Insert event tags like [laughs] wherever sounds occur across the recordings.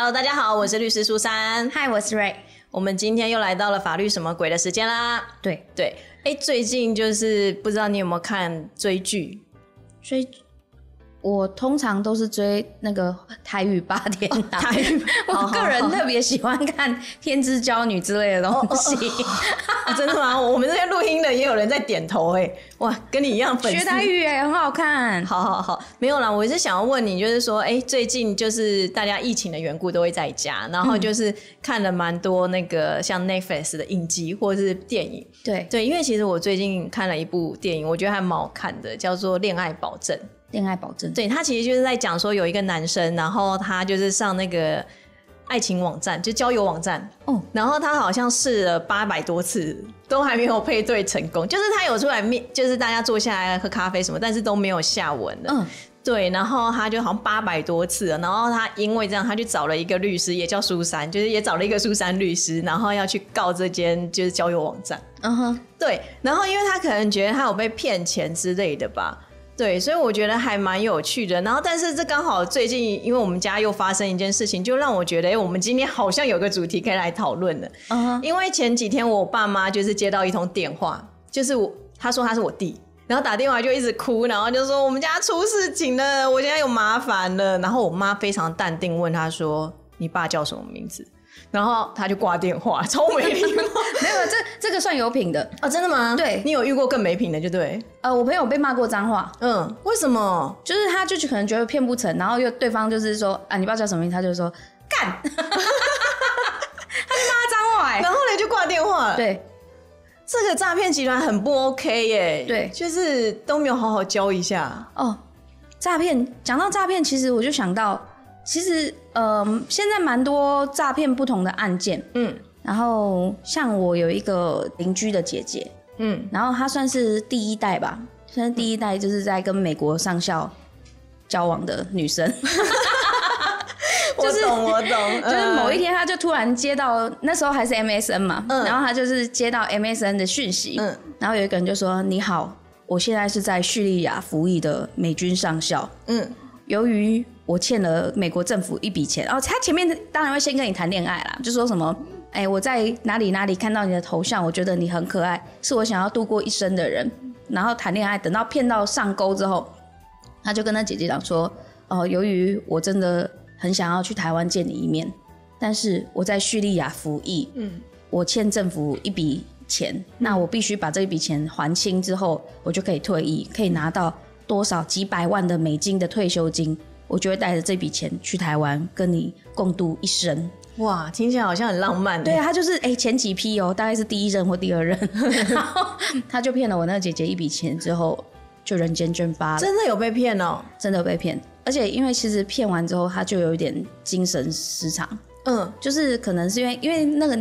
Hello，大家好，我是律师苏珊。Hi，，我是 Ray。我们今天又来到了法律什么鬼的时间啦。对对，哎，最近就是不知道你有没有看追剧？追。我通常都是追那个台语八点档，台语。[laughs] 我个人特别喜欢看《天之娇女》之类的东西。真的吗？我们这边录音的也有人在点头哎，哇，跟你一样粉丝。学台语哎，很好看。好好好，没有啦，我是想要问你，就是说，哎，最近就是大家疫情的缘故都会在家，然后就是看了蛮多那个像 Netflix 的影集或者是电影。对对，因为其实我最近看了一部电影，我觉得还蛮好看的，叫做《恋爱保证》。恋爱保证，对他其实就是在讲说有一个男生，然后他就是上那个爱情网站，就交友网站，哦，然后他好像试了八百多次，都还没有配对成功，就是他有出来面，就是大家坐下来喝咖啡什么，但是都没有下文的，嗯，对，然后他就好像八百多次了，然后他因为这样，他去找了一个律师，也叫苏珊，就是也找了一个苏珊律师，然后要去告这间就是交友网站，嗯哼，对，然后因为他可能觉得他有被骗钱之类的吧。对，所以我觉得还蛮有趣的。然后，但是这刚好最近，因为我们家又发生一件事情，就让我觉得，哎，我们今天好像有个主题可以来讨论的。嗯，因为前几天我爸妈就是接到一通电话，就是我他说他是我弟，然后打电话就一直哭，然后就说我们家出事情了，我现在有麻烦了。然后我妈非常淡定问他说：“你爸叫什么名字？”然后他就挂电话，[laughs] 超没礼貌。[laughs] 没有，这这个算有品的啊？真的吗？对，你有遇过更没品的，就对。呃，我朋友被骂过脏话。嗯，为什么？就是他就可能觉得骗不成，然后又对方就是说啊，你不知道叫什么名，他就说干。[laughs] 他就骂脏话，然后呢就挂电话。对，这个诈骗集团很不 OK 耶。对，就是都没有好好教一下。哦，诈骗，讲到诈骗，其实我就想到。其实，呃，现在蛮多诈骗不同的案件，嗯，然后像我有一个邻居的姐姐，嗯，然后她算是第一代吧，算是第一代就是在跟美国上校交往的女生，我 [laughs] 懂我懂，[laughs] 就是某一天她就突然接到那时候还是 MSN 嘛，嗯，然后她就是接到 MSN 的讯息，嗯，然后有一个人就说：“你好，我现在是在叙利亚服役的美军上校，嗯，由于。”我欠了美国政府一笔钱，哦他前面当然会先跟你谈恋爱啦，就说什么，哎，我在哪里哪里看到你的头像，我觉得你很可爱，是我想要度过一生的人，然后谈恋爱，等到骗到上钩之后，他就跟他姐姐讲说，哦，由于我真的很想要去台湾见你一面，但是我在叙利亚服役，嗯，我欠政府一笔钱，那我必须把这一笔钱还清之后，我就可以退役，可以拿到多少几百万的美金的退休金。我就会带着这笔钱去台湾跟你共度一生。哇，听起来好像很浪漫。对啊，他就是哎前几批哦，大概是第一任或第二任，然 [laughs] 后他就骗了我那个姐姐一笔钱之后，就人间蒸发了。真的有被骗哦，真的有被骗。而且因为其实骗完之后，他就有一点精神失常。嗯，就是可能是因为因为那个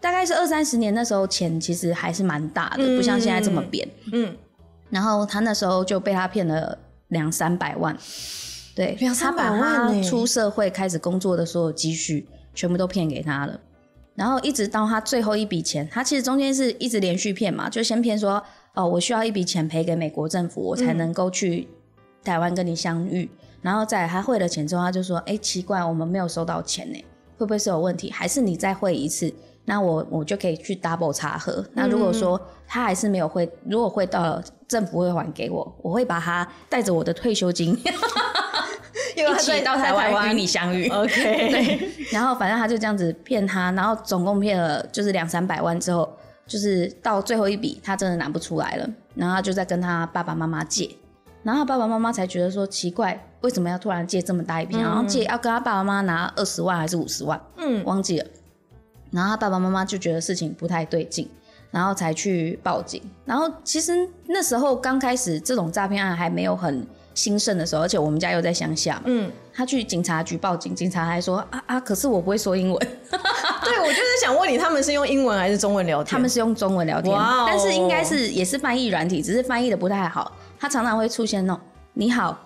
大概是二三十年那时候钱其实还是蛮大的，不像现在这么扁。嗯，然后他那时候就被他骗了两三百万。对，他把他出社会开始工作的所有积蓄全部都骗给他了，然后一直到他最后一笔钱，他其实中间是一直连续骗嘛，就先骗说哦，我需要一笔钱赔给美国政府，我才能够去台湾跟你相遇，然后再他汇了钱之后，他就说，哎，奇怪，我们没有收到钱呢，会不会是有问题？还是你再汇一次，那我我就可以去 double 查核。那如果说他还是没有汇，如果汇到了，政府会还给我，我会把他带着我的退休金。[laughs] 一起到台湾与你相遇。[laughs] OK，对。然后反正他就这样子骗他，然后总共骗了就是两三百万之后，就是到最后一笔他真的拿不出来了，然后他就在跟他爸爸妈妈借，然后爸爸妈妈才觉得说奇怪，为什么要突然借这么大一笔？然后借要跟他爸爸妈妈拿二十万还是五十万？嗯，忘记了。然后他爸爸妈妈就觉得事情不太对劲，然后才去报警。然后其实那时候刚开始这种诈骗案还没有很。兴盛的时候，而且我们家又在乡下，嗯，他去警察局报警，警察还说啊啊，可是我不会说英文。[laughs] 对，我就是想问你，他们是用英文还是中文聊天？他们是用中文聊天，但是应该是也是翻译软体，只是翻译的不太好。他常常会出现那种“你好，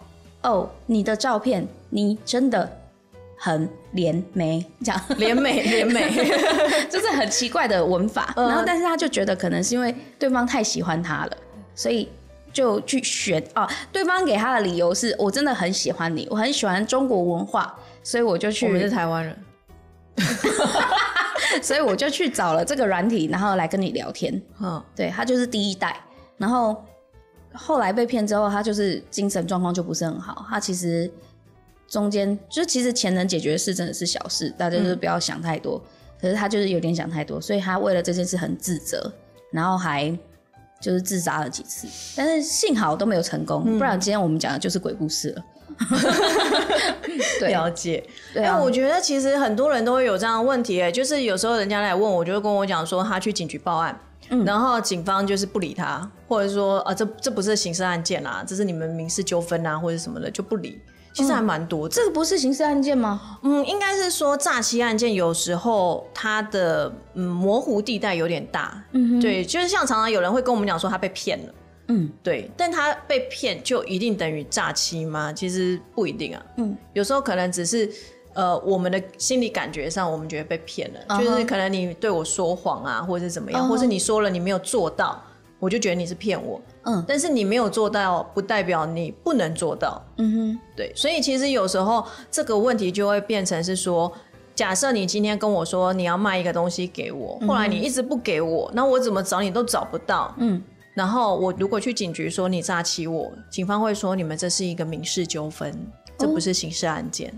哦，你的照片，你真的很怜美”这样，怜美怜美，[laughs] [laughs] 就是很奇怪的文法。然后，但是他就觉得可能是因为对方太喜欢他了，所以。就去选啊。对方给他的理由是我真的很喜欢你，我很喜欢中国文化，所以我就去。我们是台湾人，[laughs] 所以我就去找了这个软体，然后来跟你聊天。嗯，对他就是第一代，然后后来被骗之后，他就是精神状况就不是很好。他其实中间就其实钱能解决的事真的是小事，大家就是不要想太多。可是他就是有点想太多，所以他为了这件事很自责，然后还就是自杀了几次，但是幸好都没有成功，不然今天我们讲的就是鬼故事了。[laughs] 了解，哎，我觉得其实很多人都会有这样的问题，哎，就是有时候人家来问我，就会跟我讲说他去警局报案，然后警方就是不理他，或者说啊，这这不是刑事案件啊，这是你们民事纠纷啊，或者什么的就不理。其实还蛮多，这个不是刑事案件吗？嗯，应该是说诈欺案件有时候它的嗯模糊地带有点大。嗯，对，就是像常常有人会跟我们讲说他被骗了。嗯，对，但他被骗就一定等于诈欺吗？其实不一定啊。嗯，有时候可能只是呃我们的心理感觉上，我们觉得被骗了，就是可能你对我说谎啊，或者是怎么样，或是你说了你没有做到。我就觉得你是骗我，嗯，但是你没有做到，不代表你不能做到，嗯哼，对，所以其实有时候这个问题就会变成是说，假设你今天跟我说你要卖一个东西给我，后来你一直不给我，那我怎么找你都找不到，嗯，然后我如果去警局说你诈欺我，警方会说你们这是一个民事纠纷，这不是刑事案件。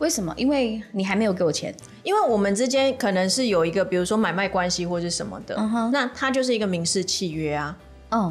为什么？因为你还没有给我钱，因为我们之间可能是有一个，比如说买卖关系或者什么的，那它就是一个民事契约啊，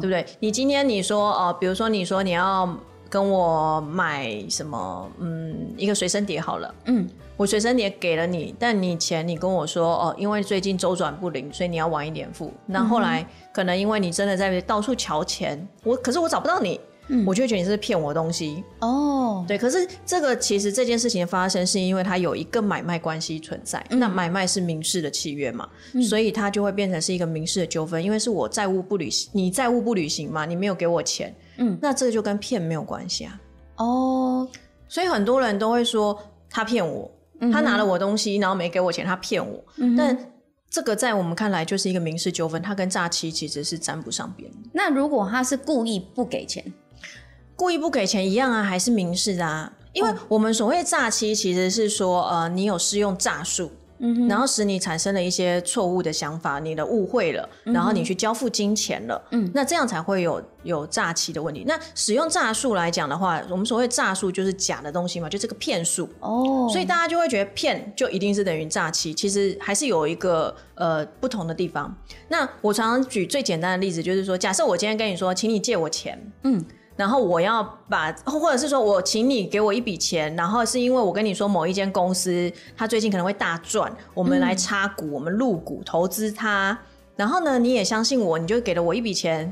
对不对？你今天你说哦，比如说你说你要跟我买什么，嗯，一个随身碟好了，嗯，我随身碟给了你，但你钱你跟我说哦，因为最近周转不灵，所以你要晚一点付。那后来可能因为你真的在到处瞧钱，我可是我找不到你。我就觉得你是骗我东西。哦，对，可是这个其实这件事情发生是因为它有一个买卖关系存在，那买卖是民事的契约嘛，所以它就会变成是一个民事的纠纷，因为是我债务不履行，你债务不履行嘛，你没有给我钱，嗯，那这个就跟骗没有关系啊，哦，所以很多人都会说他骗我，他拿了我东西然后没给我钱，他骗我，但这个在我们看来就是一个民事纠纷，它跟诈欺其实是沾不上边。那如果他是故意不给钱？故意不给钱一样啊，还是民事啊？因为我们所谓诈欺，其实是说，呃，你有施用诈术，嗯，然后使你产生了一些错误的想法，你的误会了，然后你去交付金钱了，嗯，那这样才会有有诈欺的问题。那使用诈术来讲的话，我们所谓诈术就是假的东西嘛，就这个骗术哦，所以大家就会觉得骗就一定是等于诈欺，其实还是有一个呃不同的地方。那我常常举最简单的例子，就是说，假设我今天跟你说，请你借我钱，嗯。然后我要把，或者是说我请你给我一笔钱，然后是因为我跟你说某一间公司，它最近可能会大赚，我们来插股，我们入股投资它。然后呢，你也相信我，你就给了我一笔钱。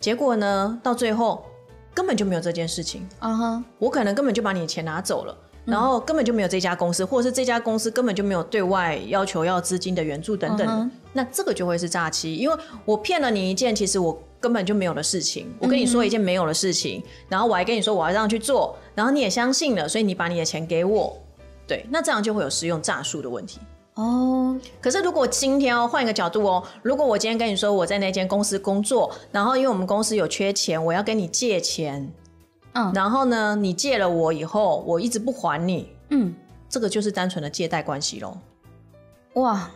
结果呢，到最后根本就没有这件事情。啊哈，我可能根本就把你的钱拿走了，然后根本就没有这家公司，或者是这家公司根本就没有对外要求要资金的援助等等。那这个就会是诈欺，因为我骗了你一件，其实我。根本就没有的事情，我跟你说一件没有的事情，然后我还跟你说我要这样去做，然后你也相信了，所以你把你的钱给我，对，那这样就会有使用诈术的问题哦。可是如果今天哦换一个角度哦，如果我今天跟你说我在那间公司工作，然后因为我们公司有缺钱，我要跟你借钱，嗯，然后呢你借了我以后，我一直不还你，嗯，这个就是单纯的借贷关系喽。哇。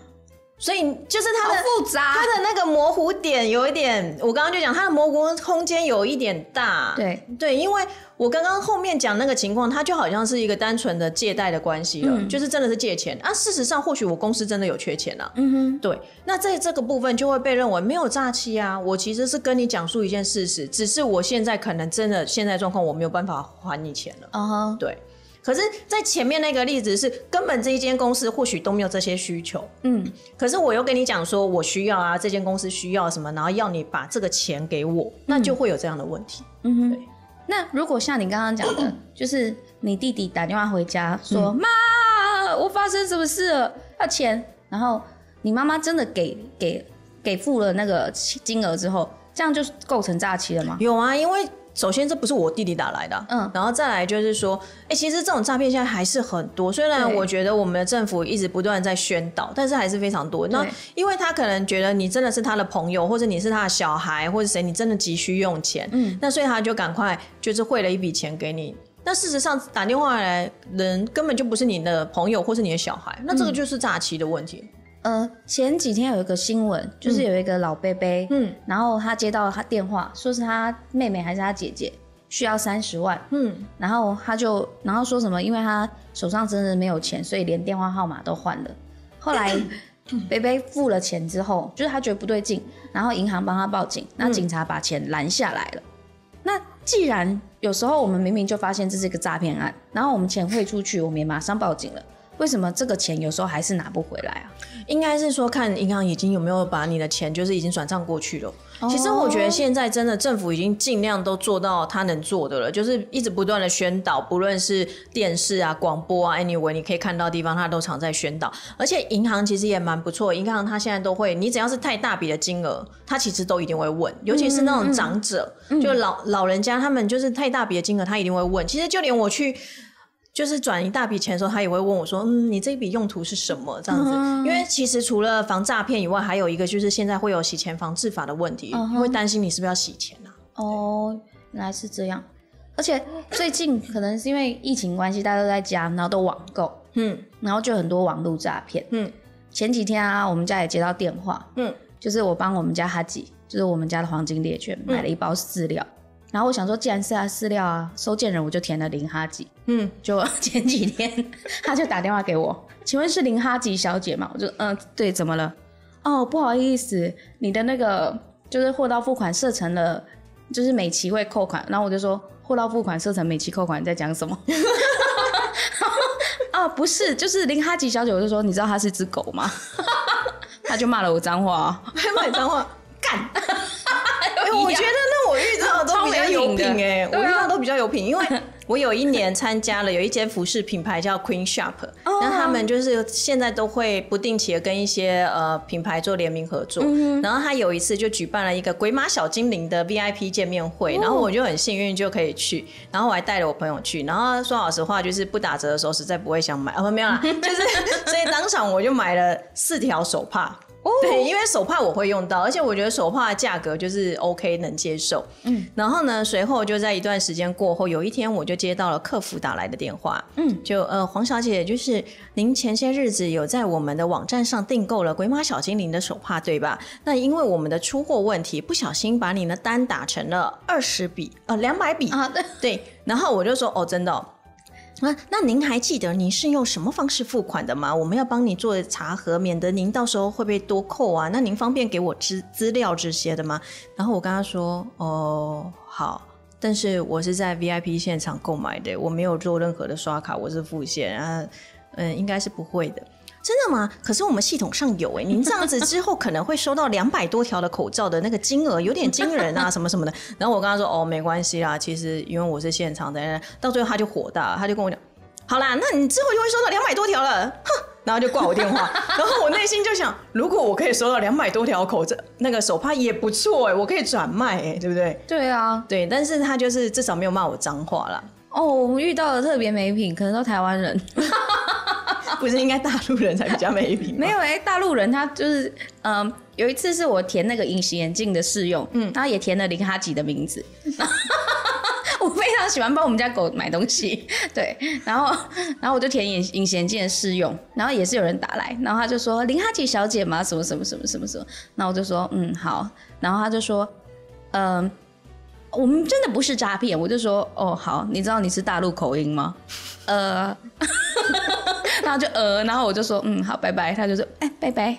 所以就是它的复杂，它的那个模糊点有一点，我刚刚就讲它的模糊空间有一点大。对对，因为我刚刚后面讲那个情况，它就好像是一个单纯的借贷的关系了，就是真的是借钱啊。事实上，或许我公司真的有缺钱了。嗯哼，对。那在这个部分就会被认为没有诈欺啊。我其实是跟你讲述一件事实，只是我现在可能真的现在状况我没有办法还你钱了。嗯哼，对。可是，在前面那个例子是根本这一间公司或许都没有这些需求，嗯，可是我又跟你讲说我需要啊，这间公司需要什么，然后要你把这个钱给我，那就会有这样的问题。嗯哼，那如果像你刚刚讲的，就是你弟弟打电话回家说妈，我发生什么事了，要钱，然后你妈妈真的给给给付了那个金额之后，这样就构成诈欺了吗？有啊，因为。首先这不是我弟弟打来的，嗯，然后再来就是说，哎，其实这种诈骗现在还是很多。虽然我觉得我们的政府一直不断在宣导，但是还是非常多。那因为他可能觉得你真的是他的朋友，或者你是他的小孩，或者谁，你真的急需用钱，嗯，那所以他就赶快就是汇了一笔钱给你。那事实上打电话来人根本就不是你的朋友或是你的小孩，那这个就是诈欺的问题。呃，前几天有一个新闻，就是有一个老伯伯，嗯，然后他接到他电话，说是他妹妹还是他姐姐需要三十万，嗯，然后他就然后说什么，因为他手上真的没有钱，所以连电话号码都换了。后来 [laughs] 贝贝付了钱之后，就是他觉得不对劲，然后银行帮他报警，那警察把钱拦下来了。那既然有时候我们明明就发现这是一个诈骗案，然后我们钱汇出去，我们也马上报警了。为什么这个钱有时候还是拿不回来啊？应该是说看银行已经有没有把你的钱，就是已经转账过去了。其实我觉得现在真的政府已经尽量都做到他能做的了，就是一直不断的宣导，不论是电视啊、广播啊，anyway 你可以看到地方，他都常在宣导。而且银行其实也蛮不错，银行他现在都会，你只要是太大笔的金额，他其实都一定会问，尤其是那种长者，就老老人家，他们就是太大笔的金额，他一定会问。其实就连我去。就是转一大笔钱的时候，他也会问我说：“嗯，你这一笔用途是什么？”这样子，因为其实除了防诈骗以外，还有一个就是现在会有洗钱防治法的问题，会担心你是不是要洗钱啊？哦，原来是这样。而且最近可能是因为疫情关系，大家都在家，然后都网购，嗯，然后就很多网络诈骗，嗯。前几天啊，我们家也接到电话，嗯，就是我帮我们家哈吉，就是我们家的黄金猎犬买了一包饲料。然后我想说，既然是他饲料啊，收件人我就填了林哈吉。嗯，就 [laughs] 前几天他就打电话给我，请问是林哈吉小姐吗？我就嗯，对，怎么了？哦，不好意思，你的那个就是货到付款设成了，就是每期会扣款。然后我就说，货到付款设成每期扣款，你在讲什么？啊，[laughs] 不是，就是林哈吉小姐。我就说，你知道她是只狗吗？[laughs] 他就骂了我脏话，还骂你脏话，干！我觉得有品哎，我遇到都比较有品，因为 [laughs] 我有一年参加了有一间服饰品牌叫 Queen Shop，那他们就是现在都会不定期的跟一些呃品牌做联名合作，然后他有一次就举办了一个鬼马小精灵的 VIP 见面会，然后我就很幸运就可以去，然后我还带了我朋友去，然后说老实话就是不打折的时候实在不会想买，哦没有啦，就是 [laughs] 所以当场我就买了四条手帕。对，因为手帕我会用到，而且我觉得手帕的价格就是 OK 能接受。嗯，然后呢，随后就在一段时间过后，有一天我就接到了客服打来的电话。嗯，就呃，黄小姐，就是您前些日子有在我们的网站上订购了鬼马小精灵的手帕，对吧？那因为我们的出货问题，不小心把你的单打成了二十笔，呃，两百笔啊。对对，然后我就说，哦，真的。那那您还记得您是用什么方式付款的吗？我们要帮你做查核，免得您到时候会被多扣啊。那您方便给我资资料这些的吗？然后我跟他说，哦，好，但是我是在 VIP 现场购买的，我没有做任何的刷卡，我是付现啊，嗯，应该是不会的。真的吗？可是我们系统上有哎，您这样子之后可能会收到两百多条的口罩的那个金额，有点惊人啊，[laughs] 什么什么的。然后我跟他说哦，没关系啦，其实因为我是现场的，到最后他就火大，他就跟我讲，好啦，那你之后就会收到两百多条了，哼，然后就挂我电话。然后我内心就想，如果我可以收到两百多条口罩，那个手帕也不错哎，我可以转卖哎，对不对？对啊，对，但是他就是至少没有骂我脏话啦。哦，我们遇到的特别没品，可能都台湾人。[laughs] [laughs] 不是应该大陆人才比较没品？没有哎，大陆人他就是，嗯，有一次是我填那个隐形眼镜的试用，嗯，他也填了林哈吉的名字。[laughs] 我非常喜欢帮我们家狗买东西，对，然后，然后我就填隐隐形眼镜的试用，然后也是有人打来，然后他就说林哈吉小姐吗？什么什么什么什么什么？那我就说嗯好，然后他就说，嗯，我们真的不是诈骗，我就说哦好，你知道你是大陆口音吗？呃。然后就呃，然后我就说嗯好，拜拜。他就说哎拜拜，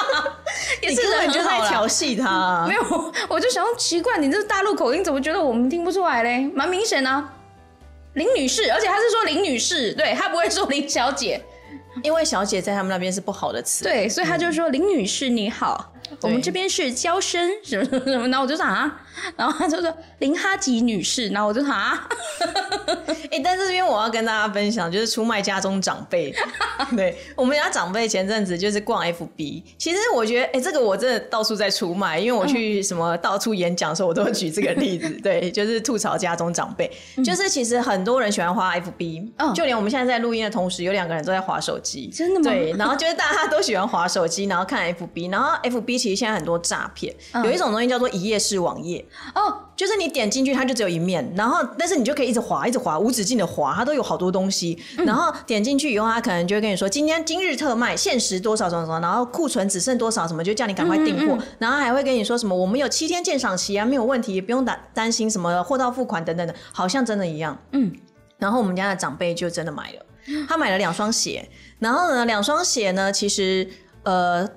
[laughs] 也是人就在调戏他。没有，我就想奇怪，你这大陆口音怎么觉得我们听不出来嘞？蛮明显啊，林女士，而且他是说林女士，对他不会说林小姐，[laughs] 因为小姐在他们那边是不好的词。对，所以他就说林女士你好，我们这边是娇生什么什么。然后我就说啊，[laughs] 然后他就说林哈吉女士，然后我就啊，[laughs] 哎，但是因为我要跟大家分享，就是出卖家中长辈。[laughs] 对我们家长辈前阵子就是逛 FB，其实我觉得，哎，这个我真的到处在出卖，因为我去什么到处演讲的时候，我都会举这个例子。对，就是吐槽家中长辈，就是其实很多人喜欢花 FB，就连我们现在在录音的同时，有两个人都在划手机，真的吗？对，然后就是大家都喜欢划手机，然后看 FB，然后 FB 其实现在很多诈骗，有一种东西叫做一页式网页。哦，就是你点进去，它就只有一面，然后但是你就可以一直滑，一直滑，无止境的滑，它都有好多东西。然后点进去以后，它可能就会跟你说今天今日特卖，限时多少什么什么，然后库存只剩多少什么，就叫你赶快订货。然后还会跟你说什么我们有七天鉴赏期啊，没有问题，不用担担心什么货到付款等等的，好像真的一样。嗯，然后我们家的长辈就真的买了，他买了两双鞋，然后呢，两双鞋呢，其实呃。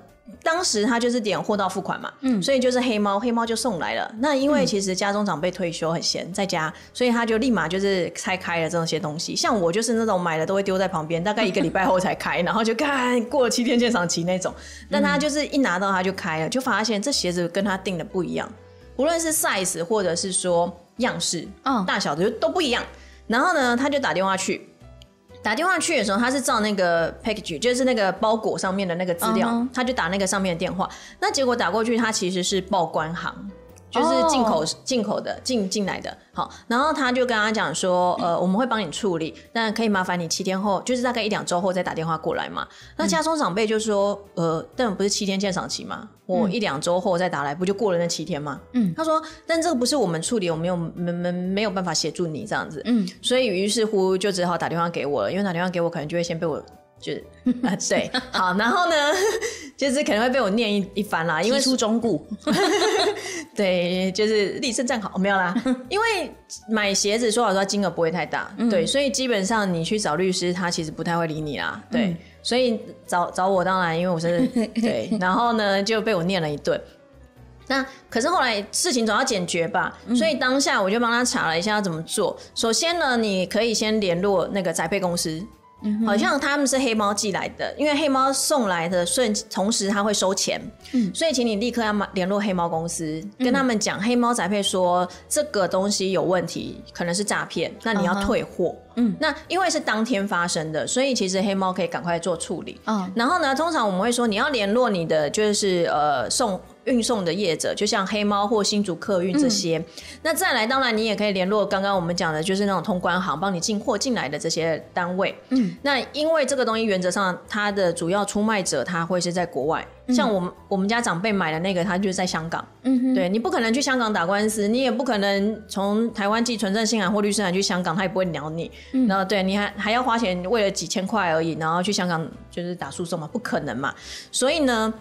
当时他就是点货到付款嘛，嗯，所以就是黑猫，黑猫就送来了。那因为其实家中长辈退休很闲，在家，所以他就立马就是拆开了这些东西。像我就是那种买了都会丢在旁边，大概一个礼拜后才开，[laughs] 然后就看过了七天鉴赏期那种。但他就是一拿到他就开了，就发现这鞋子跟他订的不一样，无论是 size 或者是说样式、嗯大小的都不一样。然后呢，他就打电话去。打电话去的时候，他是照那个 package，就是那个包裹上面的那个资料，他就打那个上面的电话。那结果打过去，他其实是报关行。就是进口进口的进进来的，好，然后他就跟他讲说，呃，我们会帮你处理，但可以麻烦你七天后，就是大概一两周后再打电话过来嘛。那家中长辈就说，呃，但不是七天鉴赏期吗？我一两周后再打来，不就过了那七天吗？嗯，他说，但这个不是我们处理，我没有没没没有办法协助你这样子，嗯，所以于是乎就只好打电话给我了，因为打电话给我可能就会先被我。就啊 [laughs] 对，好，然后呢，就是可能会被我念一一番啦，因为书中顾，对，就是立正站好，没有啦，因为买鞋子说好说金额不会太大，对，所以基本上你去找律师，他其实不太会理你啦，对，所以找找我当然因为我是 [laughs] 对，然后呢就被我念了一顿，那可是后来事情总要解决吧，所以当下我就帮他查了一下要怎么做，首先呢，你可以先联络那个宅配公司。好像他们是黑猫寄来的，因为黑猫送来的顺，同时他会收钱，所以请你立刻要联络黑猫公司，跟他们讲黑猫宅配说这个东西有问题，可能是诈骗，那你要退货。嗯，那因为是当天发生的，所以其实黑猫可以赶快做处理。嗯，然后呢，通常我们会说你要联络你的就是呃送。运送的业者，就像黑猫或新竹客运这些。那再来，当然你也可以联络刚刚我们讲的，就是那种通关行帮你进货进来的这些单位。嗯，那因为这个东西原则上它的主要出卖者他会是在国外，像我们我们家长辈买的那个，他就是在香港。嗯对你不可能去香港打官司，你也不可能从台湾寄存证信函或律师函去香港，他也不会鸟你。然后对你还还要花钱为了几千块而已，然后去香港就是打诉讼嘛，不可能嘛。所以呢。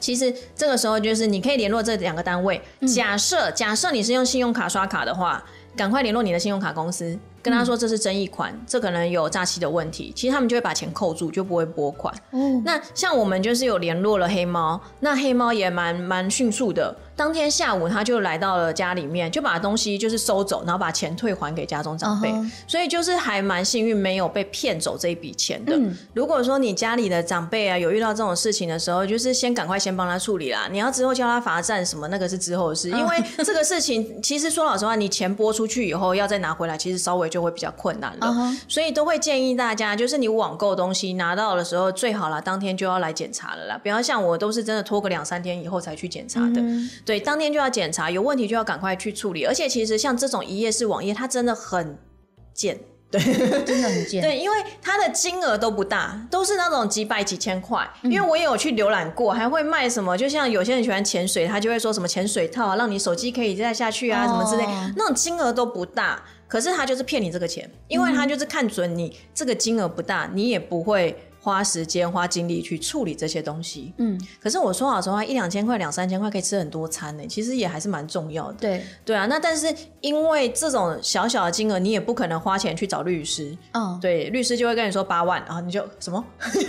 其实这个时候就是你可以联络这两个单位。假设假设你是用信用卡刷卡的话，赶快联络你的信用卡公司。跟他说这是争议款，这可能有诈欺的问题，其实他们就会把钱扣住，就不会拨款。哦，那像我们就是有联络了黑猫，那黑猫也蛮蛮迅速的，当天下午他就来到了家里面，就把东西就是收走，然后把钱退还给家中长辈，所以就是还蛮幸运，没有被骗走这一笔钱的。如果说你家里的长辈啊有遇到这种事情的时候，就是先赶快先帮他处理啦，你要之后叫他罚站什么，那个是之后的事，因为这个事情其实说老实话，你钱拨出去以后要再拿回来，其实稍微。就会比较困难了，所以都会建议大家，就是你网购东西拿到的时候，最好啦当天就要来检查了啦。不要像我，都是真的拖个两三天以后才去检查的。对，当天就要检查，有问题就要赶快去处理。而且其实像这种一页式网页，它真的很贱，对，[laughs] 真的很贱。对，因为它的金额都不大，都是那种几百几千块。因为我也有去浏览过，还会卖什么，就像有些人喜欢潜水，他就会说什么潜水套啊，让你手机可以再下去啊，什么之类，那种金额都不大。可是他就是骗你这个钱，因为他就是看准你这个金额不大，你也不会。花时间花精力去处理这些东西，嗯，可是我说老实话，一两千块、两三千块可以吃很多餐呢，其实也还是蛮重要的。对对啊，那但是因为这种小小的金额，你也不可能花钱去找律师，嗯，对，律师就会跟你说八万，然后你就什么？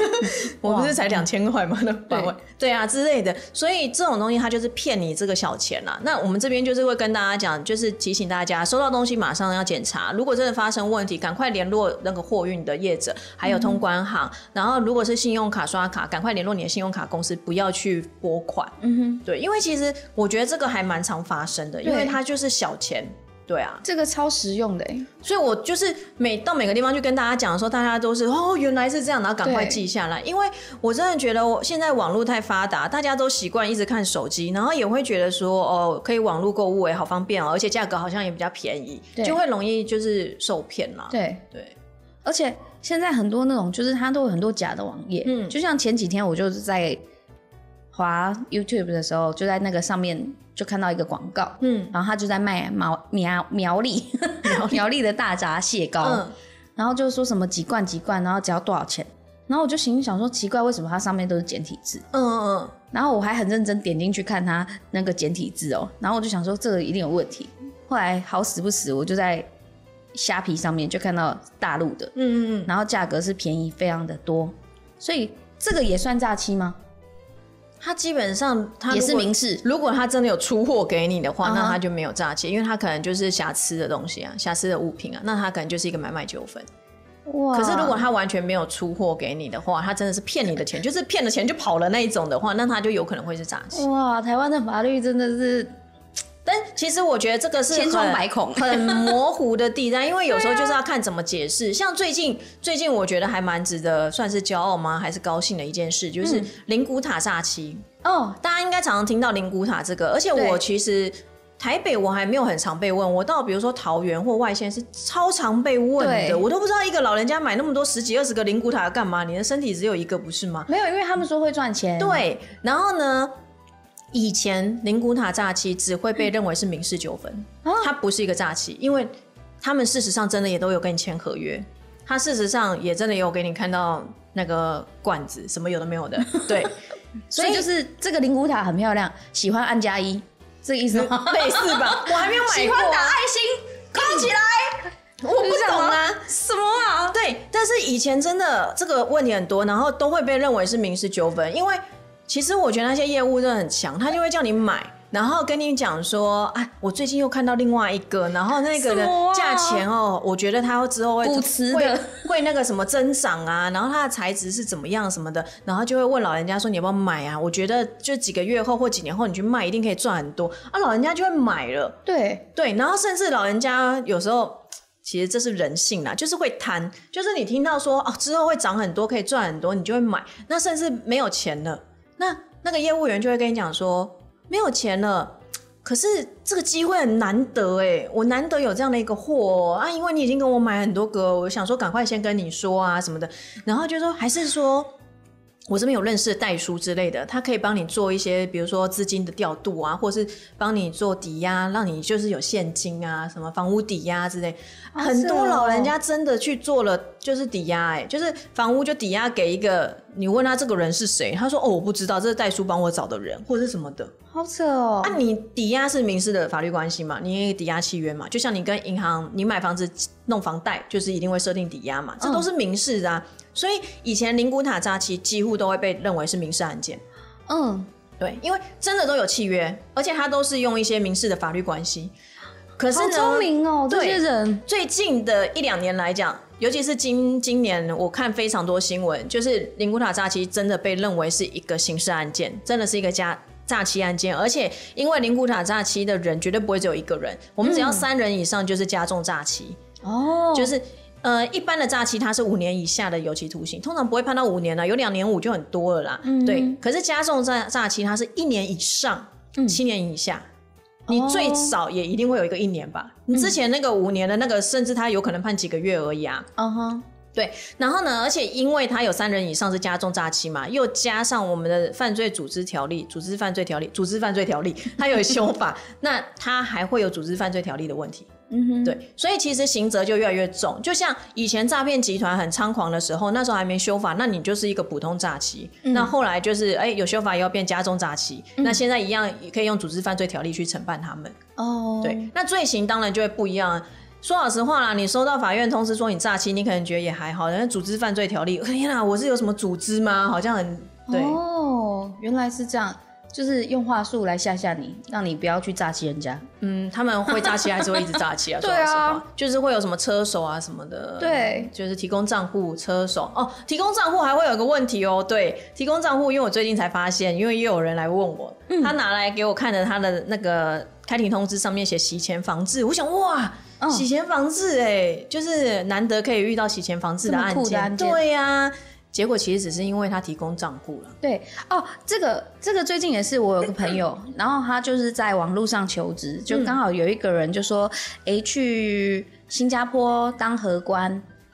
[laughs] 我不是才两千块吗？那八万，对啊之类的，所以这种东西它就是骗你这个小钱啦。那我们这边就是会跟大家讲，就是提醒大家，收到东西马上要检查，如果真的发生问题，赶快联络那个货运的业者，还有通关行，然后。然后如果是信用卡刷卡，赶快联络你的信用卡公司，不要去拨款。嗯哼，对，因为其实我觉得这个还蛮常发生的，因为它就是小钱。对啊，这个超实用的，所以我就是每到每个地方去跟大家讲的时候，大家都是哦，原来是这样，然后赶快记下来。因为我真的觉得我现在网络太发达，大家都习惯一直看手机，然后也会觉得说哦，可以网络购物哎，好方便哦，而且价格好像也比较便宜，就会容易就是受骗啦。对对，而且现在很多那种就是它都有很多假的网页，嗯，就像前几天我就是在滑 YouTube 的时候，就在那个上面。就看到一个广告，嗯，然后他就在卖苗苗苗栗 [laughs] 苗栗的大闸蟹膏，嗯，然后就说什么几罐几罐，然后只要多少钱，然后我就心里想说奇怪，为什么它上面都是简体字？嗯嗯嗯，然后我还很认真点进去看它那个简体字哦，然后我就想说这个一定有问题，后来好死不死，我就在虾皮上面就看到大陆的，嗯嗯嗯，然后价格是便宜非常的多，所以这个也算诈欺吗？他基本上他也是明示，如果他真的有出货给你的话，那他就没有诈欺，因为他可能就是瑕疵的东西啊，瑕疵的物品啊，那他可能就是一个买卖纠纷。哇！可是如果他完全没有出货给你的话，他真的是骗你的钱，就是骗了钱就跑了那一种的话，那他就有可能会是诈欺。哇！台湾的法律真的是。但其实我觉得这个是千疮百孔、[laughs] 很模糊的地带，因为有时候就是要看怎么解释。[laughs] 像最近，最近我觉得还蛮值得算是骄傲吗？还是高兴的一件事，就是灵骨塔煞期。哦，大家应该常常听到灵骨塔这个，而且我其实台北我还没有很常被问，我到比如说桃园或外县是超常被问的，我都不知道一个老人家买那么多十几二十个灵骨塔要干嘛？你的身体只有一个不是吗？没有，因为他们说会赚钱。对，然后呢？以前灵骨塔诈欺只会被认为是民事纠纷，它不是一个诈欺，因为他们事实上真的也都有跟你签合约，他事实上也真的有给你看到那个罐子，什么有的没有的，[laughs] 对，所以就是这个灵骨塔很漂亮，喜欢按加一，这意思吗？[laughs] 类似吧，我还没有买过。喜欢打爱心，扣起来，[laughs] 我不懂啊，什么啊？对，但是以前真的这个问题很多，然后都会被认为是民事纠纷，因为。其实我觉得那些业务真的很强，他就会叫你买，然后跟你讲说，哎，我最近又看到另外一个，然后那个的价钱哦，我觉得它之后会 [laughs] 会会那个什么增长啊，然后它的材质是怎么样什么的，然后就会问老人家说你要不要买啊？我觉得就几个月后或几年后你去卖，一定可以赚很多啊！老人家就会买了，对对，然后甚至老人家有时候其实这是人性啦，就是会贪，就是你听到说哦之后会涨很多，可以赚很多，你就会买，那甚至没有钱了。那那个业务员就会跟你讲说，没有钱了，[tsk] 可是这个机会很难得哎，我难得有这样的一个货啊，因为你已经跟我买很多个，我想说赶快先跟你说啊什么的，然后就说还是说。我这边有认识的代书之类的，他可以帮你做一些，比如说资金的调度啊，或是帮你做抵押，让你就是有现金啊，什么房屋抵押之类。很多老人家真的去做了，就是抵押，哎，就是房屋就抵押给一个，你问他这个人是谁，他说哦我不知道，这是代书帮我找的人，或者是什么的。好扯哦！啊，你抵押是民事的法律关系嘛？你抵押契约嘛？就像你跟银行，你买房子弄房贷，就是一定会设定抵押嘛？这都是民事的。所以以前灵谷塔诈欺几乎都会被认为是民事案件。嗯，对，因为真的都有契约，而且他都是用一些民事的法律关系。可是呢，聪明哦，这些人最近的一两年来讲，尤其是今今年，我看非常多新闻，就是灵谷塔诈欺真的被认为是一个刑事案件，真的是一个诈诈欺案件。而且因为灵谷塔诈欺的人绝对不会只有一个人，我们只要三人以上就是加重诈欺。哦，就是。呃，一般的诈欺它是五年以下的有期徒刑，通常不会判到五年了，有两年五就很多了啦。嗯对，可是加重诈诈欺它是一年以上，七年以下，你最少也一定会有一个一年吧？你之前那个五年的那个，甚至他有可能判几个月而已啊。嗯哼。对，然后呢？而且因为他有三人以上是加重诈欺嘛，又加上我们的犯罪组织条例、组织犯罪条例、组织犯罪条例，它有修法，[laughs] 那他还会有组织犯罪条例的问题。嗯哼，对，所以其实刑责就越来越重。就像以前诈骗集团很猖狂的时候，那时候还没修法，那你就是一个普通诈欺。那后来就是哎有修法，要变加重诈欺。那现在一样可以用组织犯罪条例去惩办他们。哦，对，那罪行当然就会不一样。说老实话啦，你收到法院通知说你诈欺，你可能觉得也还好。但组织犯罪条例，[laughs] 天哪，我是有什么组织吗？好像很对哦，原来是这样。就是用话术来吓吓你，让你不要去诈欺人家。嗯，他们会诈欺还是会一直诈欺啊？[laughs] 对啊，就是会有什么车手啊什么的。对，就是提供账户车手哦，提供账户还会有个问题哦。对，提供账户，因为我最近才发现，因为又有人来问我，他拿来给我看的他的那个开庭通知上面写洗钱防治，我想哇，洗钱防治哎，就是难得可以遇到洗钱防治的案件，对呀。结果其实只是因为他提供账户了。对哦，这个这个最近也是我有个朋友，[laughs] 然后他就是在网络上求职，就刚好有一个人就说，哎，去新加坡当荷官，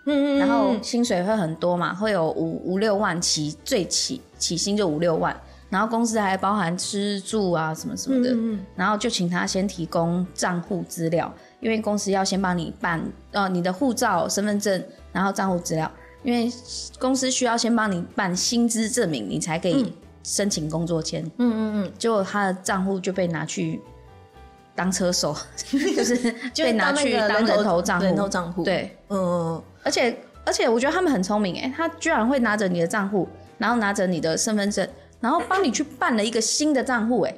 嗯嗯，然后薪水会很多嘛，会有五五六万起，最起起薪就五六万，然后公司还包含吃住啊什么什么的，然后就请他先提供账户资料，因为公司要先帮你办呃你的护照、身份证，然后账户资料。因为公司需要先帮你办薪资证明，你才可以申请工作签。嗯嗯嗯。结果他的账户就被拿去当车手，[laughs] 就是被拿去当人头账户。人头账户。对，嗯。而且而且，我觉得他们很聪明哎，他居然会拿着你的账户，然后拿着你的身份证，然后帮你去办了一个新的账户哎。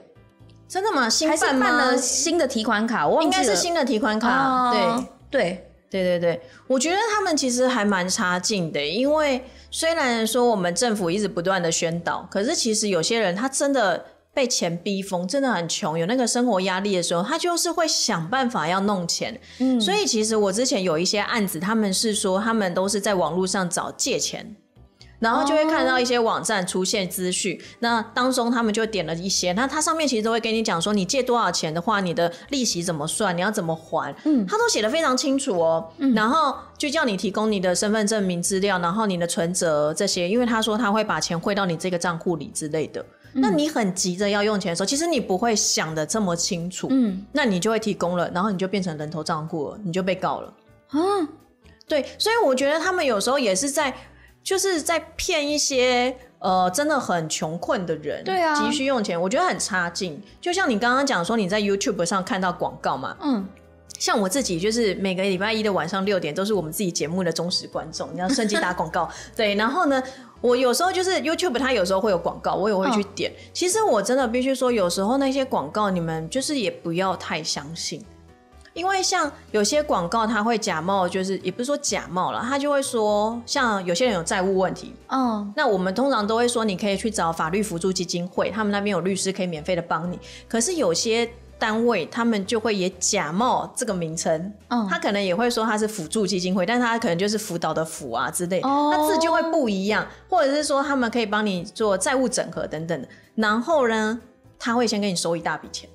真的吗？还是办了新的提款卡？我应该是新的提款卡。对对。对对对，我觉得他们其实还蛮差劲的，因为虽然说我们政府一直不断的宣导，可是其实有些人他真的被钱逼疯，真的很穷，有那个生活压力的时候，他就是会想办法要弄钱。嗯，所以其实我之前有一些案子，他们是说他们都是在网络上找借钱。然后就会看到一些网站出现资讯，那当中他们就点了一些，那它上面其实都会跟你讲说，你借多少钱的话，你的利息怎么算，你要怎么还，嗯，他都写的非常清楚哦，嗯。然后就叫你提供你的身份证明资料，然后你的存折这些，因为他说他会把钱汇到你这个账户里之类的，那你很急着要用钱的时候，其实你不会想的这么清楚，嗯，那你就会提供了，然后你就变成人头账户了，你就被告了，啊，对，所以我觉得他们有时候也是在。就是在骗一些呃真的很穷困的人，对啊，急需用钱，我觉得很差劲。就像你刚刚讲说你在 YouTube 上看到广告嘛，嗯，像我自己就是每个礼拜一的晚上六点都是我们自己节目的忠实观众，你要趁机打广告，[laughs] 对。然后呢，我有时候就是 YouTube 它有时候会有广告，我也会去点。其实我真的必须说，有时候那些广告你们就是也不要太相信。因为像有些广告，他会假冒，就是也不是说假冒了，他就会说，像有些人有债务问题，嗯，那我们通常都会说，你可以去找法律辅助基金会，他们那边有律师可以免费的帮你。可是有些单位，他们就会也假冒这个名称，嗯，他可能也会说他是辅助基金会，但他可能就是辅导的辅啊之类，他字就会不一样，或者是说他们可以帮你做债务整合等等的，然后呢，他会先给你收一大笔钱。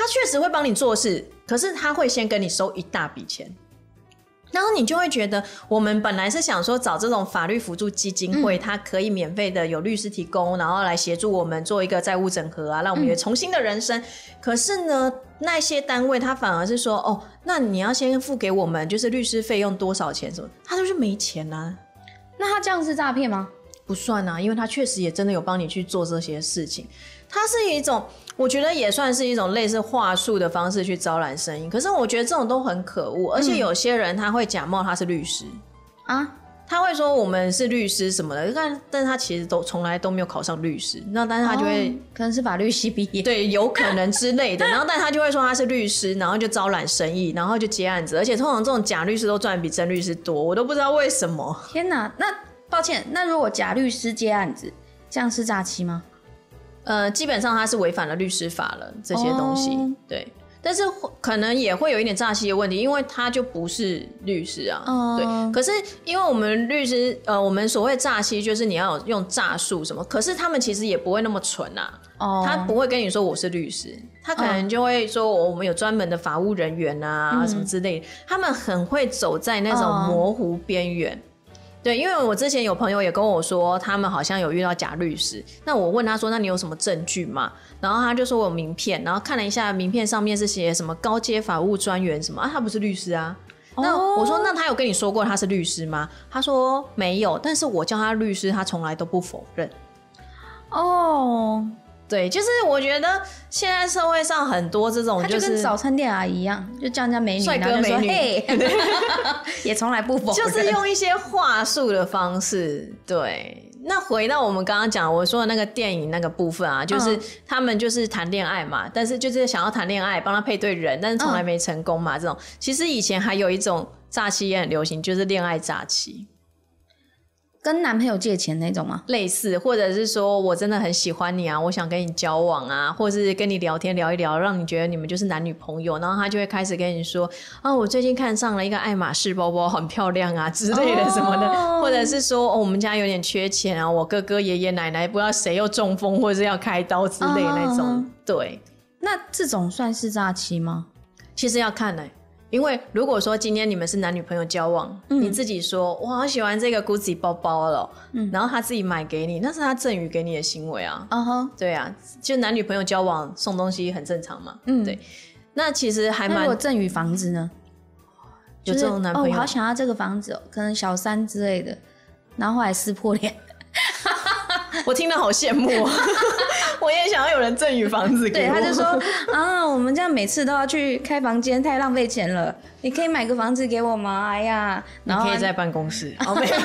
他确实会帮你做事，可是他会先跟你收一大笔钱，然后你就会觉得，我们本来是想说找这种法律辅助基金会，它可以免费的有律师提供，然后来协助我们做一个债务整合啊，让我们有重新的人生。可是呢，那些单位他反而是说，哦，那你要先付给我们，就是律师费用多少钱什么？他就是没钱啊。那他这样是诈骗吗？不算啊，因为他确实也真的有帮你去做这些事情。他是一种，我觉得也算是一种类似话术的方式去招揽生意。可是我觉得这种都很可恶，而且有些人他会假冒他是律师啊，他会说我们是律师什么的，但但是他其实都从来都没有考上律师。那但是他就会可能是法律系毕业，对，有可能之类的。然后但他就会说他是律师，然后就招揽生意，然后就接案子。而且通常这种假律师都赚比真律师多，我都不知道为什么。天哪，那抱歉，那如果假律师接案子，这样是诈欺吗？呃，基本上他是违反了律师法了，这些东西对，但是可能也会有一点诈欺的问题，因为他就不是律师啊，对。可是因为我们律师，呃，我们所谓诈欺就是你要用诈术什么，可是他们其实也不会那么蠢啊，他不会跟你说我是律师，他可能就会说我们有专门的法务人员啊什么之类，他们很会走在那种模糊边缘。对，因为我之前有朋友也跟我说，他们好像有遇到假律师。那我问他说：“那你有什么证据吗？”然后他就说我有名片，然后看了一下名片上面是写什么高阶法务专员什么啊，他不是律师啊。那我说：“那他有跟你说过他是律师吗？”他说没有，但是我叫他律师，他从来都不否认。哦，对，就是我觉得现在社会上很多这种，就跟早餐店阿姨一样，就叫人家美女，帅哥美女，[laughs] 嘿也从来不否就是用一些话术的方式。对，那回到我们刚刚讲我说的那个电影那个部分啊，就是他们就是谈恋爱嘛，但是就是想要谈恋爱，帮他配对人，但是从来没成功嘛。这种其实以前还有一种诈欺也很流行，就是恋爱诈欺。跟男朋友借钱那种吗？类似，或者是说我真的很喜欢你啊，我想跟你交往啊，或者是跟你聊天聊一聊，让你觉得你们就是男女朋友，然后他就会开始跟你说啊，我最近看上了一个爱马仕包包，很漂亮啊 [laughs] 之类的什么的，或者是说哦，我们家有点缺钱啊，我哥哥爷爷奶奶不知道谁又中风或者是要开刀之类的那种。对，那这种算是诈欺吗？其实要看呢。因为如果说今天你们是男女朋友交往，你自己说我好喜欢这个 Gucci 包包了，然后他自己买给你，那是他赠予给你的行为啊。嗯哼，对啊，就男女朋友交往送东西很正常嘛。嗯，对。那其实还蛮。如果赠予房子呢？有这种男朋友，我好想要这个房子，哦可能小三之类的，然后后来撕破脸。我听得好羡慕，[laughs] 我也想要有人赠予房子给我。对，他就说 [laughs] 啊，我们这样每次都要去开房间，太浪费钱了。你可以买个房子给我吗？哎呀，然后可以在办公室。哦，没有，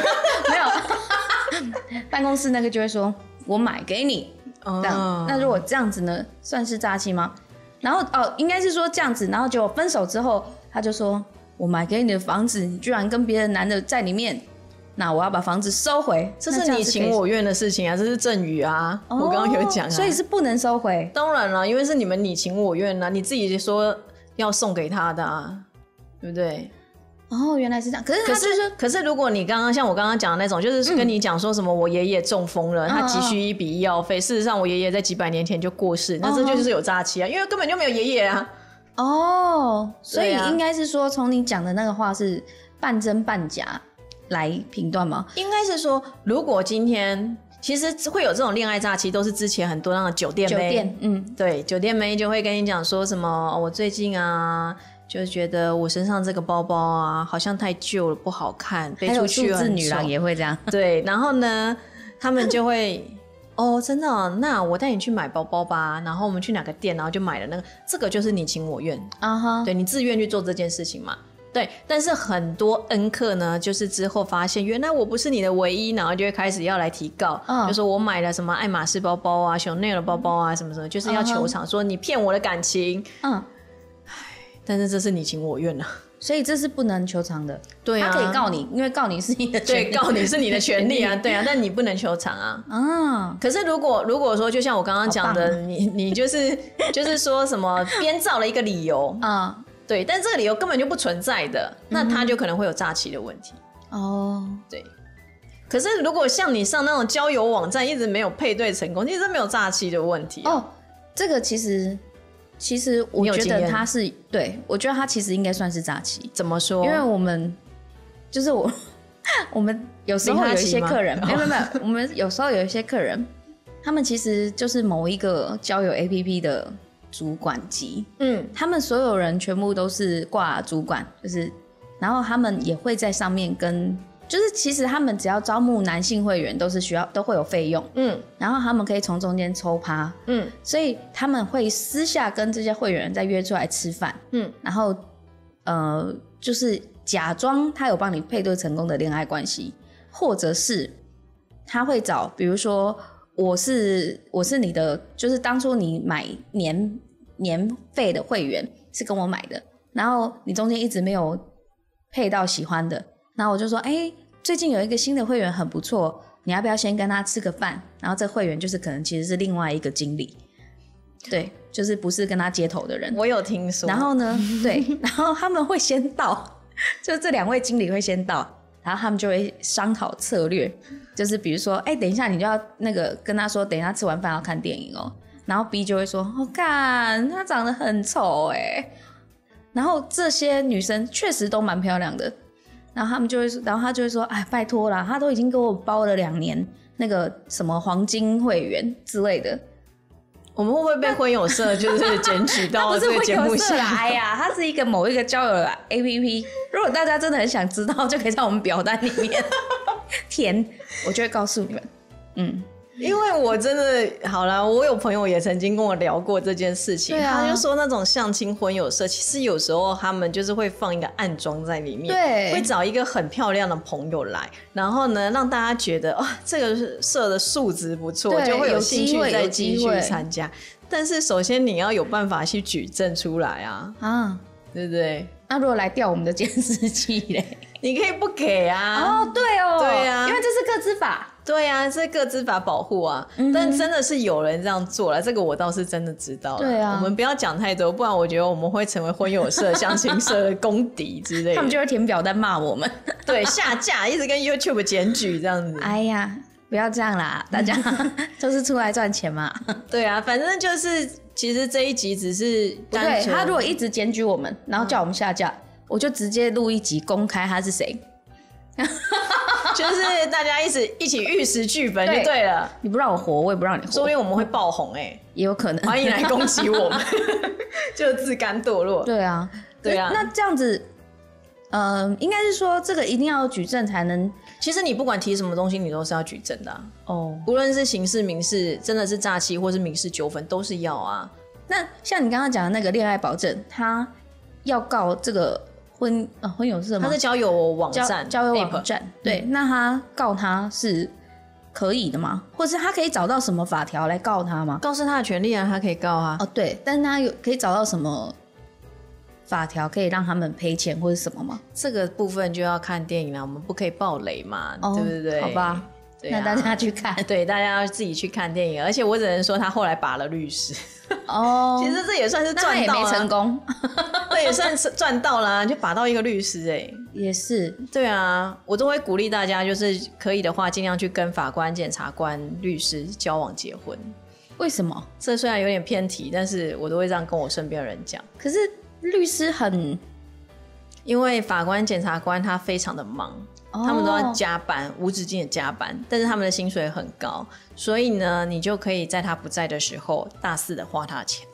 没有，办公室那个就会说，我买给你。哦，那如果这样子呢，算是诈欺吗？然后哦，应该是说这样子，然后就分手之后，他就说我买给你的房子，你居然跟别的男的在里面。那我要把房子收回，这是你情我愿的事情啊，这是赠与啊，我刚刚有讲啊，所以是不能收回。当然了，因为是你们你情我愿啊，你自己说要送给他的啊，对不对？哦，原来是这样。可是可是可是，如果你刚刚像我刚刚讲的那种，就是跟你讲说什么我爷爷中风了，他急需一笔医药费，事实上我爷爷在几百年前就过世，那这就是有诈欺啊，因为根本就没有爷爷啊。哦，所以应该是说，从你讲的那个话是半真半假。来评断吗？应该是说，如果今天其实会有这种恋爱诈欺，都是之前很多那种酒店妹，嗯，对，酒店妹就会跟你讲说什么，我最近啊，就觉得我身上这个包包啊，好像太旧了，不好看，背出去了。女郎也会这样，[laughs] 对，然后呢，他们就会，哦，真的，那我带你去买包包吧，然后我们去哪个店，然后就买了那个，这个就是你情我愿啊哈，对你自愿去做这件事情嘛。对，但是很多恩客呢，就是之后发现原来我不是你的唯一，然后就会开始要来提告，就说我买了什么爱马仕包包啊、熊内尔包包啊，什么什么，就是要求偿，说你骗我的感情。嗯，唉，但是这是你情我愿啊，所以这是不能求偿的。对啊，他可以告你，因为告你是你的对，告你是你的权利啊，[laughs] 对啊，但你不能求偿啊。嗯，可是如果如果说，就像我刚刚讲的，你你就是就是说什么编造了一个理由啊。对，但这个理由根本就不存在的，那他就可能会有诈欺的问题哦。对，可是如果像你上那种交友网站，一直没有配对成功，其实没有诈欺的问题哦。这个其实，其实我觉得他是对，我觉得他其实应该算是诈欺。怎么说？因为我们就是我，[laughs] 我们有时候有一些客人，[laughs] 没有没有，我们有时候有一些客人，他们其实就是某一个交友 APP 的。主管级，嗯，他们所有人全部都是挂主管，就是，然后他们也会在上面跟，就是其实他们只要招募男性会员都是需要都会有费用，嗯，然后他们可以从中间抽趴，嗯，所以他们会私下跟这些会员再约出来吃饭，嗯，然后呃，就是假装他有帮你配对成功的恋爱关系，或者是他会找，比如说我是我是你的，就是当初你买年。年费的会员是跟我买的，然后你中间一直没有配到喜欢的，然后我就说，哎，最近有一个新的会员很不错，你要不要先跟他吃个饭？然后这会员就是可能其实是另外一个经理，对，就是不是跟他接头的人。我有听说。然后呢，对，然后他们会先到，[laughs] 就这两位经理会先到，然后他们就会商讨策略，就是比如说，哎，等一下你就要那个跟他说，等一下吃完饭要看电影哦。然后 B 就会说：“我看他长得很丑哎。”然后这些女生确实都蛮漂亮的。然后他们就会，然后他就会说：“哎，拜托啦，他都已经给我包了两年那个什么黄金会员之类的。”我们会不会被婚友社就是检举到 [laughs] 这个节目下？哎呀，它是一个某一个交友 APP。如果大家真的很想知道，就可以在我们表单里面 [laughs] 填，我就会告诉你们。嗯。因为我真的好了，我有朋友也曾经跟我聊过这件事情，他就说那种相亲婚友社，其实有时候他们就是会放一个暗装在里面，对，会找一个很漂亮的朋友来，然后呢让大家觉得哦这个社的素质不错，就会有兴趣再继续参加。但是首先你要有办法去举证出来啊，啊，对不对？那如果来调我们的监视器嘞？你可以不给啊！哦，对哦，对啊，因为这是个资法，对呀，是个资法保护啊。但真的是有人这样做了，这个我倒是真的知道。对啊，我们不要讲太多，不然我觉得我们会成为婚友社、相亲社的公敌之类的。他们就会填表单骂我们，对，下架，一直跟 YouTube 检举这样子。哎呀，不要这样啦，大家 [laughs] 都是出来赚钱嘛。对啊，反正就是，其实这一集只是，对他如果一直检举我们，然后叫我们下架。我就直接录一集公开他是谁，就是大家一起一起玉石俱焚就对了。你不让我活，我也不让你活，说不定我们会爆红哎，也有可能。欢迎来攻击我们，[laughs] 就自甘堕落。对啊，对啊。那这样子，嗯，应该是说这个一定要举证才能。其实你不管提什么东西，你都是要举证的哦。无论是刑事、民事，真的是诈欺或是民事纠纷，都是要啊。那像你刚刚讲的那个恋爱保证，他要告这个。婚呃婚友是什么？他是交友网站，交友网站。对，那他告他是可以的吗？或者是他可以找到什么法条来告他吗？告诉他的权利啊，他可以告啊。哦，对，但是他有可以找到什么法条可以让他们赔钱或者什么吗？这个部分就要看电影了，我们不可以暴雷嘛，对不对？好吧，那大家去看，[laughs] 对，大家要自己去看电影。而且我只能说，他后来拔了律师。哦，[laughs] 其实这也算是赚到了，成功，[laughs] 这也算是赚到了，就拔到一个律师哎，也是，对啊，我都会鼓励大家，就是可以的话，尽量去跟法官、检察官、律师交往、结婚。为什么？这虽然有点偏题，但是我都会这样跟我身边的人讲。可是律师很，因为法官、检察官他非常的忙。他们都要加班，无止境的加班，但是他们的薪水很高，所以呢，你就可以在他不在的时候大肆的花他钱。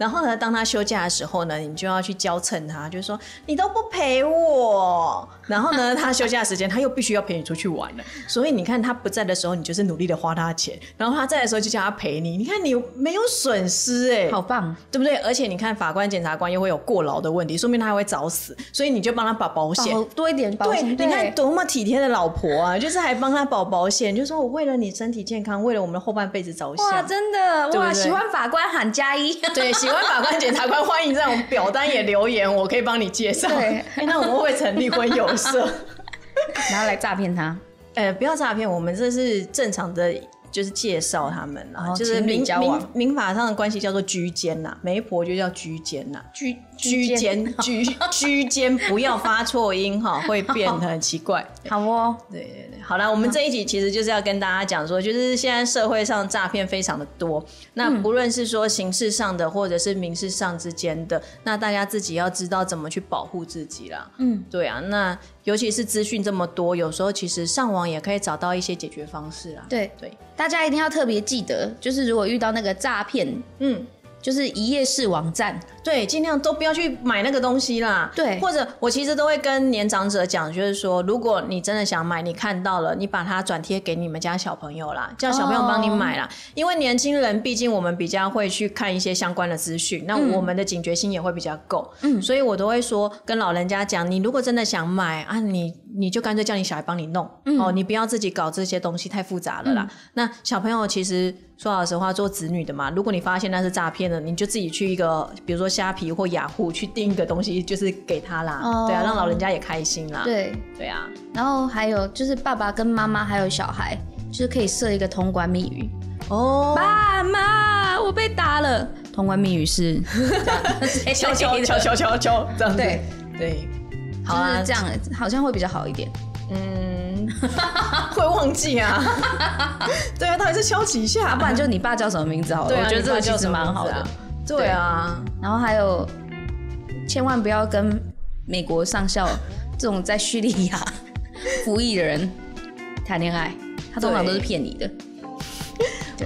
然后呢，当他休假的时候呢，你就要去娇嗔他，就是说你都不陪我。然后呢，他休假时间他又必须要陪你出去玩了。所以你看他不在的时候，你就是努力的花他的钱；然后他在的时候就叫他陪你。你看你没有损失哎，好棒，对不对？而且你看法官、检察官又会有过劳的问题，说明他还会早死。所以你就帮他保保险多一点保险。对，你看多么体贴的老婆啊，就是还帮他保保险，就说我为了你身体健康，为了我们的后半辈子着想。哇，真的哇，喜欢法官喊加一，对，喜。法官、检察官欢迎这种表单也留言，我可以帮你介绍。对，那我们会成立婚友社，[laughs] 然后来诈骗他。呃，不要诈骗，我们这是正常的。就是介绍他们啦，就是民民民法上的关系叫做居间呐，媒婆就叫居间呐，居居间居居间，不要发错音哈，[laughs] 会变得很奇怪。好哦，对对对，好了，我们这一集其实就是要跟大家讲说，就是现在社会上诈骗非常的多，那不论是说刑事上的或者是民事上之间的，那大家自己要知道怎么去保护自己啦。嗯，对啊，那。尤其是资讯这么多，有时候其实上网也可以找到一些解决方式啊。对对，大家一定要特别记得，就是如果遇到那个诈骗，嗯。就是一页式网站，对，尽量都不要去买那个东西啦。对，或者我其实都会跟年长者讲，就是说，如果你真的想买，你看到了，你把它转贴给你们家小朋友啦，叫小朋友帮你买啦。因为年轻人毕竟我们比较会去看一些相关的资讯，那我们的警觉心也会比较够。嗯，所以我都会说跟老人家讲，你如果真的想买啊，你你就干脆叫你小孩帮你弄哦，你不要自己搞这些东西，太复杂了啦。那小朋友其实。说老实话，做子女的嘛，如果你发现那是诈骗的，你就自己去一个，比如说虾皮或雅虎去订一个东西，就是给他啦，对啊，让老人家也开心啦。对对啊，然后还有就是爸爸跟妈妈还有小孩，就是可以设一个通关密语哦。爸妈，我被打了。通关密语是 [laughs] [laughs] 敲敲敲敲敲敲这样。对对，好啊，这样好像会比较好一点。嗯，[laughs] 会忘记啊。[laughs] 对啊，他还是敲几下？不然就你爸叫什么名字好了。我觉得这个其实蛮好的。对啊，然后还有，千万不要跟美国上校这种在叙利亚 [laughs] 服役的人谈恋爱，他通常都是骗你的。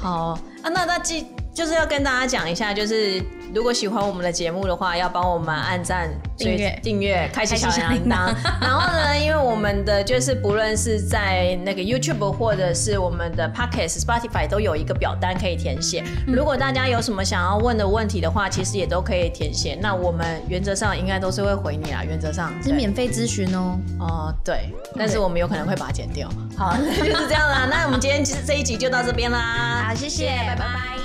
好啊，那那既就是要跟大家讲一下，就是如果喜欢我们的节目的话，要帮我们按赞、订阅、订阅、开启小铃铛。然后呢，因为我们的就是不论是在那个 YouTube 或者是我们的 Podcast、Spotify 都有一个表单可以填写。如果大家有什么想要问的问题的话，其实也都可以填写。那我们原则上应该都是会回你啦，原则上是免费咨询哦。哦，对，但是我们有可能会把它剪掉。好，就是这样啦。那我们今天其实这一集就到这边啦。好，谢谢，拜拜拜。